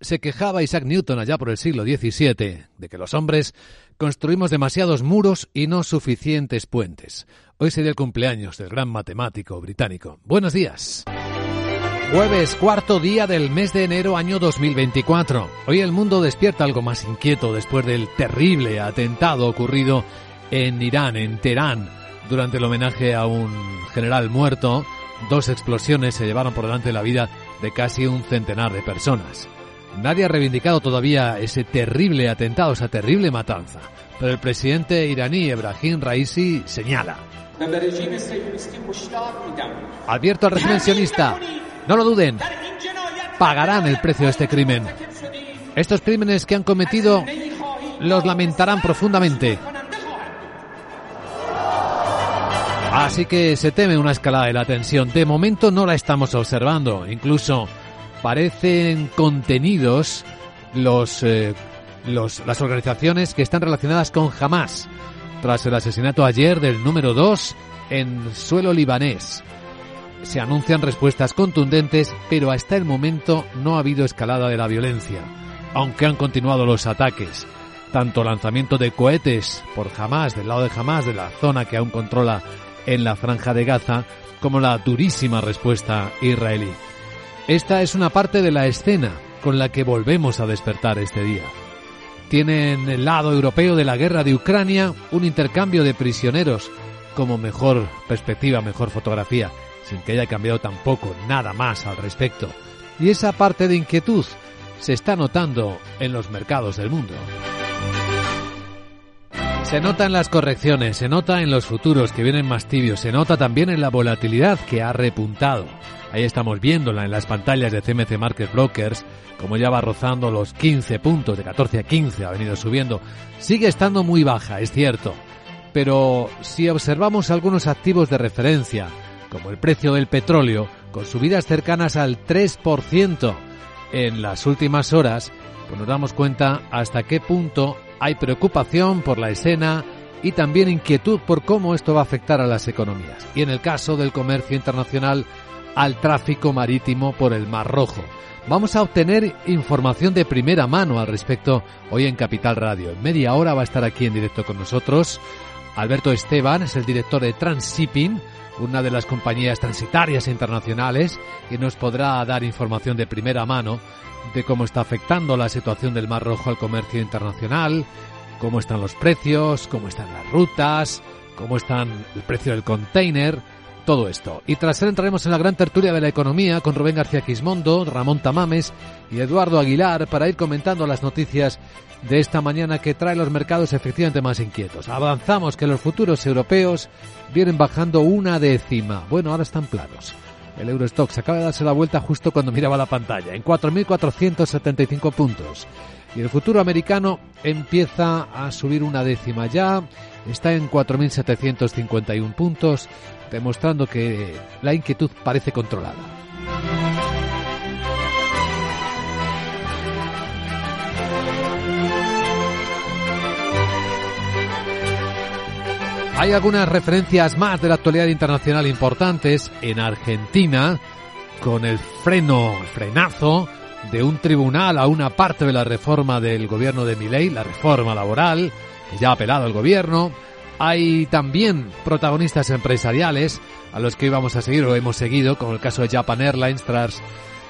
Se quejaba Isaac Newton allá por el siglo XVII de que los hombres construimos demasiados muros y no suficientes puentes. Hoy sería el cumpleaños del gran matemático británico. Buenos días. Jueves, cuarto día del mes de enero año 2024. Hoy el mundo despierta algo más inquieto después del terrible atentado ocurrido en Irán, en Teherán, durante el homenaje a un general muerto. Dos explosiones se llevaron por delante la vida de casi un centenar de personas. Nadie ha reivindicado todavía ese terrible atentado, esa terrible matanza. Pero el presidente iraní Ebrahim Raisi señala. Advierto al régimen sionista, no lo duden, pagarán el precio de este crimen. Estos crímenes que han cometido los lamentarán profundamente. Así que se teme una escalada de la tensión. De momento no la estamos observando. Incluso parecen contenidos los, eh, los, las organizaciones que están relacionadas con Hamas, tras el asesinato ayer del número 2 en suelo libanés. Se anuncian respuestas contundentes, pero hasta el momento no ha habido escalada de la violencia, aunque han continuado los ataques. Tanto lanzamiento de cohetes por Hamas, del lado de Hamas, de la zona que aún controla en la franja de Gaza, como la durísima respuesta israelí. Esta es una parte de la escena con la que volvemos a despertar este día. Tiene en el lado europeo de la guerra de Ucrania un intercambio de prisioneros como mejor perspectiva, mejor fotografía, sin que haya cambiado tampoco nada más al respecto. Y esa parte de inquietud se está notando en los mercados del mundo. Se nota en las correcciones, se nota en los futuros que vienen más tibios, se nota también en la volatilidad que ha repuntado. Ahí estamos viéndola en las pantallas de CMC Market Brokers, como ya va rozando los 15 puntos, de 14 a 15 ha venido subiendo. Sigue estando muy baja, es cierto, pero si observamos algunos activos de referencia, como el precio del petróleo, con subidas cercanas al 3% en las últimas horas, pues nos damos cuenta hasta qué punto hay preocupación por la escena y también inquietud por cómo esto va a afectar a las economías. Y en el caso del comercio internacional, al tráfico marítimo por el Mar Rojo. Vamos a obtener información de primera mano al respecto hoy en Capital Radio. En media hora va a estar aquí en directo con nosotros Alberto Esteban, es el director de Transshipping, una de las compañías transitarias internacionales, y nos podrá dar información de primera mano de cómo está afectando la situación del Mar Rojo al comercio internacional, cómo están los precios, cómo están las rutas, cómo están el precio del container, todo esto. Y tras él entraremos en la gran tertulia de la economía con Rubén García Quismondo, Ramón Tamames y Eduardo Aguilar para ir comentando las noticias de esta mañana que trae los mercados efectivamente más inquietos. Avanzamos que los futuros europeos vienen bajando una décima. Bueno, ahora están planos. El Eurostox acaba de darse la vuelta justo cuando miraba la pantalla, en 4.475 puntos. Y el futuro americano empieza a subir una décima ya, está en 4.751 puntos demostrando que la inquietud parece controlada. Hay algunas referencias más de la actualidad internacional importantes en Argentina, con el freno, frenazo de un tribunal a una parte de la reforma del gobierno de Milei, la reforma laboral, que ya ha apelado el gobierno, hay también protagonistas empresariales a los que íbamos a seguir o hemos seguido, como el caso de Japan Airlines tras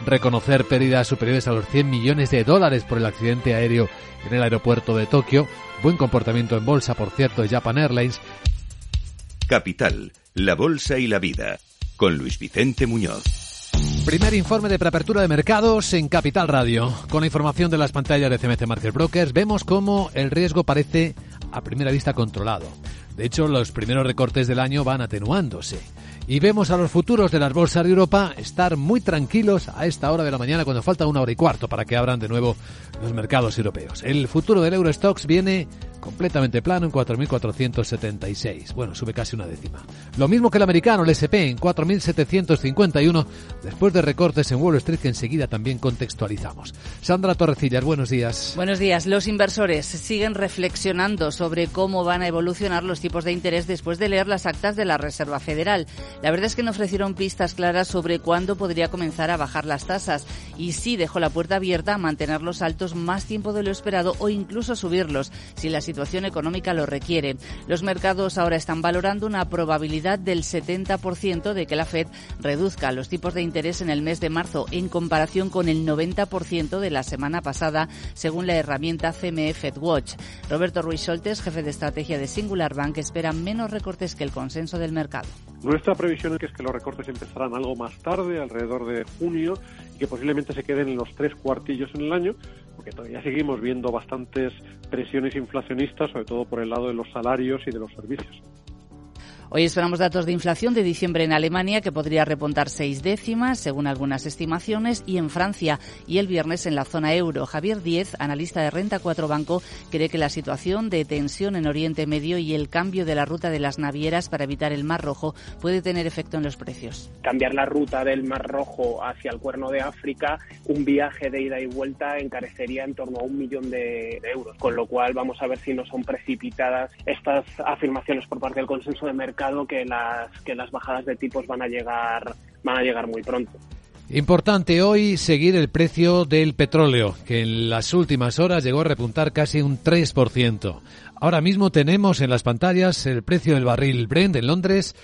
reconocer pérdidas superiores a los 100 millones de dólares por el accidente aéreo en el aeropuerto de Tokio. Buen comportamiento en bolsa, por cierto, de Japan Airlines. Capital, la bolsa y la vida, con Luis Vicente Muñoz. Primer informe de preapertura de mercados en Capital Radio. Con la información de las pantallas de CMC Market Brokers, vemos cómo el riesgo parece a primera vista controlado. De hecho, los primeros recortes del año van atenuándose. Y vemos a los futuros de las bolsas de Europa estar muy tranquilos a esta hora de la mañana cuando falta una hora y cuarto para que abran de nuevo los mercados europeos. El futuro del Eurostox viene completamente plano en 4.476. Bueno, sube casi una décima. Lo mismo que el americano, el SP, en 4.751, después de recortes en Wall Street que enseguida también contextualizamos. Sandra Torrecillas, buenos días. Buenos días. Los inversores siguen reflexionando sobre cómo van a evolucionar los tipos de interés después de leer las actas de la Reserva Federal. La verdad es que no ofrecieron pistas claras sobre cuándo podría comenzar a bajar las tasas y sí dejó la puerta abierta a mantenerlos altos más tiempo de lo esperado o incluso subirlos si la situación económica lo requiere. Los mercados ahora están valorando una probabilidad del 70% de que la Fed reduzca los tipos de interés en el mes de marzo en comparación con el 90% de la semana pasada, según la herramienta CME FedWatch. Roberto Ruiz Soltes, jefe de estrategia de Singular Bank, espera menos recortes que el consenso del mercado. Nuestra previsión es que los recortes empezarán algo más tarde, alrededor de junio, y que posiblemente se queden en los tres cuartillos en el año, porque todavía seguimos viendo bastantes presiones inflacionistas, sobre todo por el lado de los salarios y de los servicios. Hoy esperamos datos de inflación de diciembre en Alemania que podría repuntar seis décimas, según algunas estimaciones, y en Francia y el viernes en la zona euro. Javier Diez, analista de Renta 4 Banco, cree que la situación de tensión en Oriente Medio y el cambio de la ruta de las navieras para evitar el Mar Rojo puede tener efecto en los precios. Cambiar la ruta del Mar Rojo hacia el Cuerno de África, un viaje de ida y vuelta encarecería en torno a un millón de euros, con lo cual vamos a ver si no son precipitadas estas afirmaciones por parte del consenso de mercado que las, que las bajadas de tipos van a llegar, van a llegar muy pronto. Importante hoy seguir el precio del petróleo, que en las últimas horas llegó a repuntar casi un 3%. Ahora mismo tenemos en las pantallas el precio del barril Brent en Londres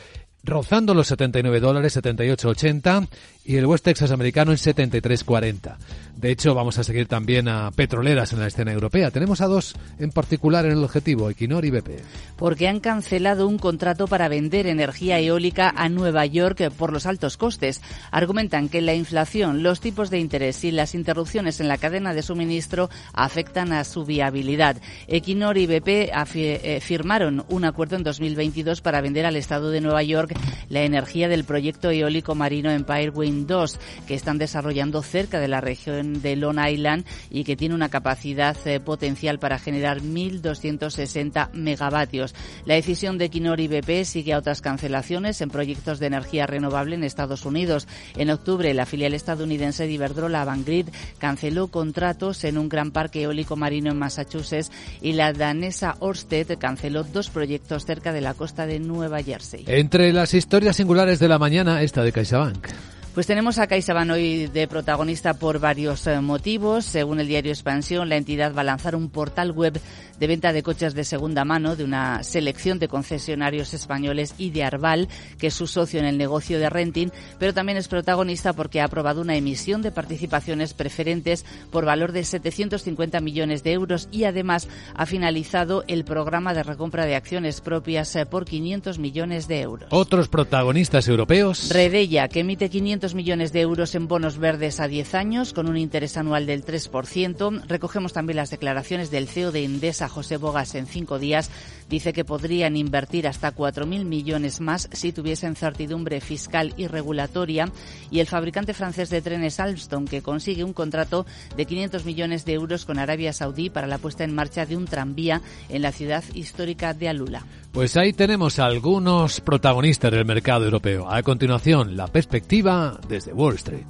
rozando los 79 dólares, 78.80 y el West Texas americano en 73.40. De hecho, vamos a seguir también a petroleras en la escena europea. Tenemos a dos en particular en el objetivo, Equinor y BP. Porque han cancelado un contrato para vender energía eólica a Nueva York por los altos costes. Argumentan que la inflación, los tipos de interés y las interrupciones en la cadena de suministro afectan a su viabilidad. Equinor y BP eh, firmaron un acuerdo en 2022 para vender al Estado de Nueva York la energía del proyecto eólico marino Empire Wind 2, que están desarrollando cerca de la región de Long Island y que tiene una capacidad eh, potencial para generar 1.260 megavatios. La decisión de Equinor y BP sigue a otras cancelaciones en proyectos de energía renovable en Estados Unidos. En octubre, la filial estadounidense de Iberdrola, Avangrid, canceló contratos en un gran parque eólico marino en Massachusetts y la danesa Ørsted canceló dos proyectos cerca de la costa de Nueva Jersey. Entre las historias singulares de la mañana, esta de CaixaBank. Pues tenemos a CaixaBank hoy de protagonista por varios eh, motivos. Según el diario Expansión, la entidad va a lanzar un portal web de venta de coches de segunda mano de una selección de concesionarios españoles y de Arval, que es su socio en el negocio de renting, pero también es protagonista porque ha aprobado una emisión de participaciones preferentes por valor de 750 millones de euros y además ha finalizado el programa de recompra de acciones propias eh, por 500 millones de euros. Otros protagonistas europeos. Redella, que emite 500 millones de euros en bonos verdes a 10 años con un interés anual del 3%. Recogemos también las declaraciones del CEO de Endesa, José Bogas en cinco días, dice que podrían invertir hasta 4.000 millones más si tuviesen certidumbre fiscal y regulatoria. Y el fabricante francés de trenes Alstom, que consigue un contrato de 500 millones de euros con Arabia Saudí para la puesta en marcha de un tranvía en la ciudad histórica de Alula. Pues ahí tenemos algunos protagonistas del mercado europeo. A continuación, la perspectiva desde Wall Street.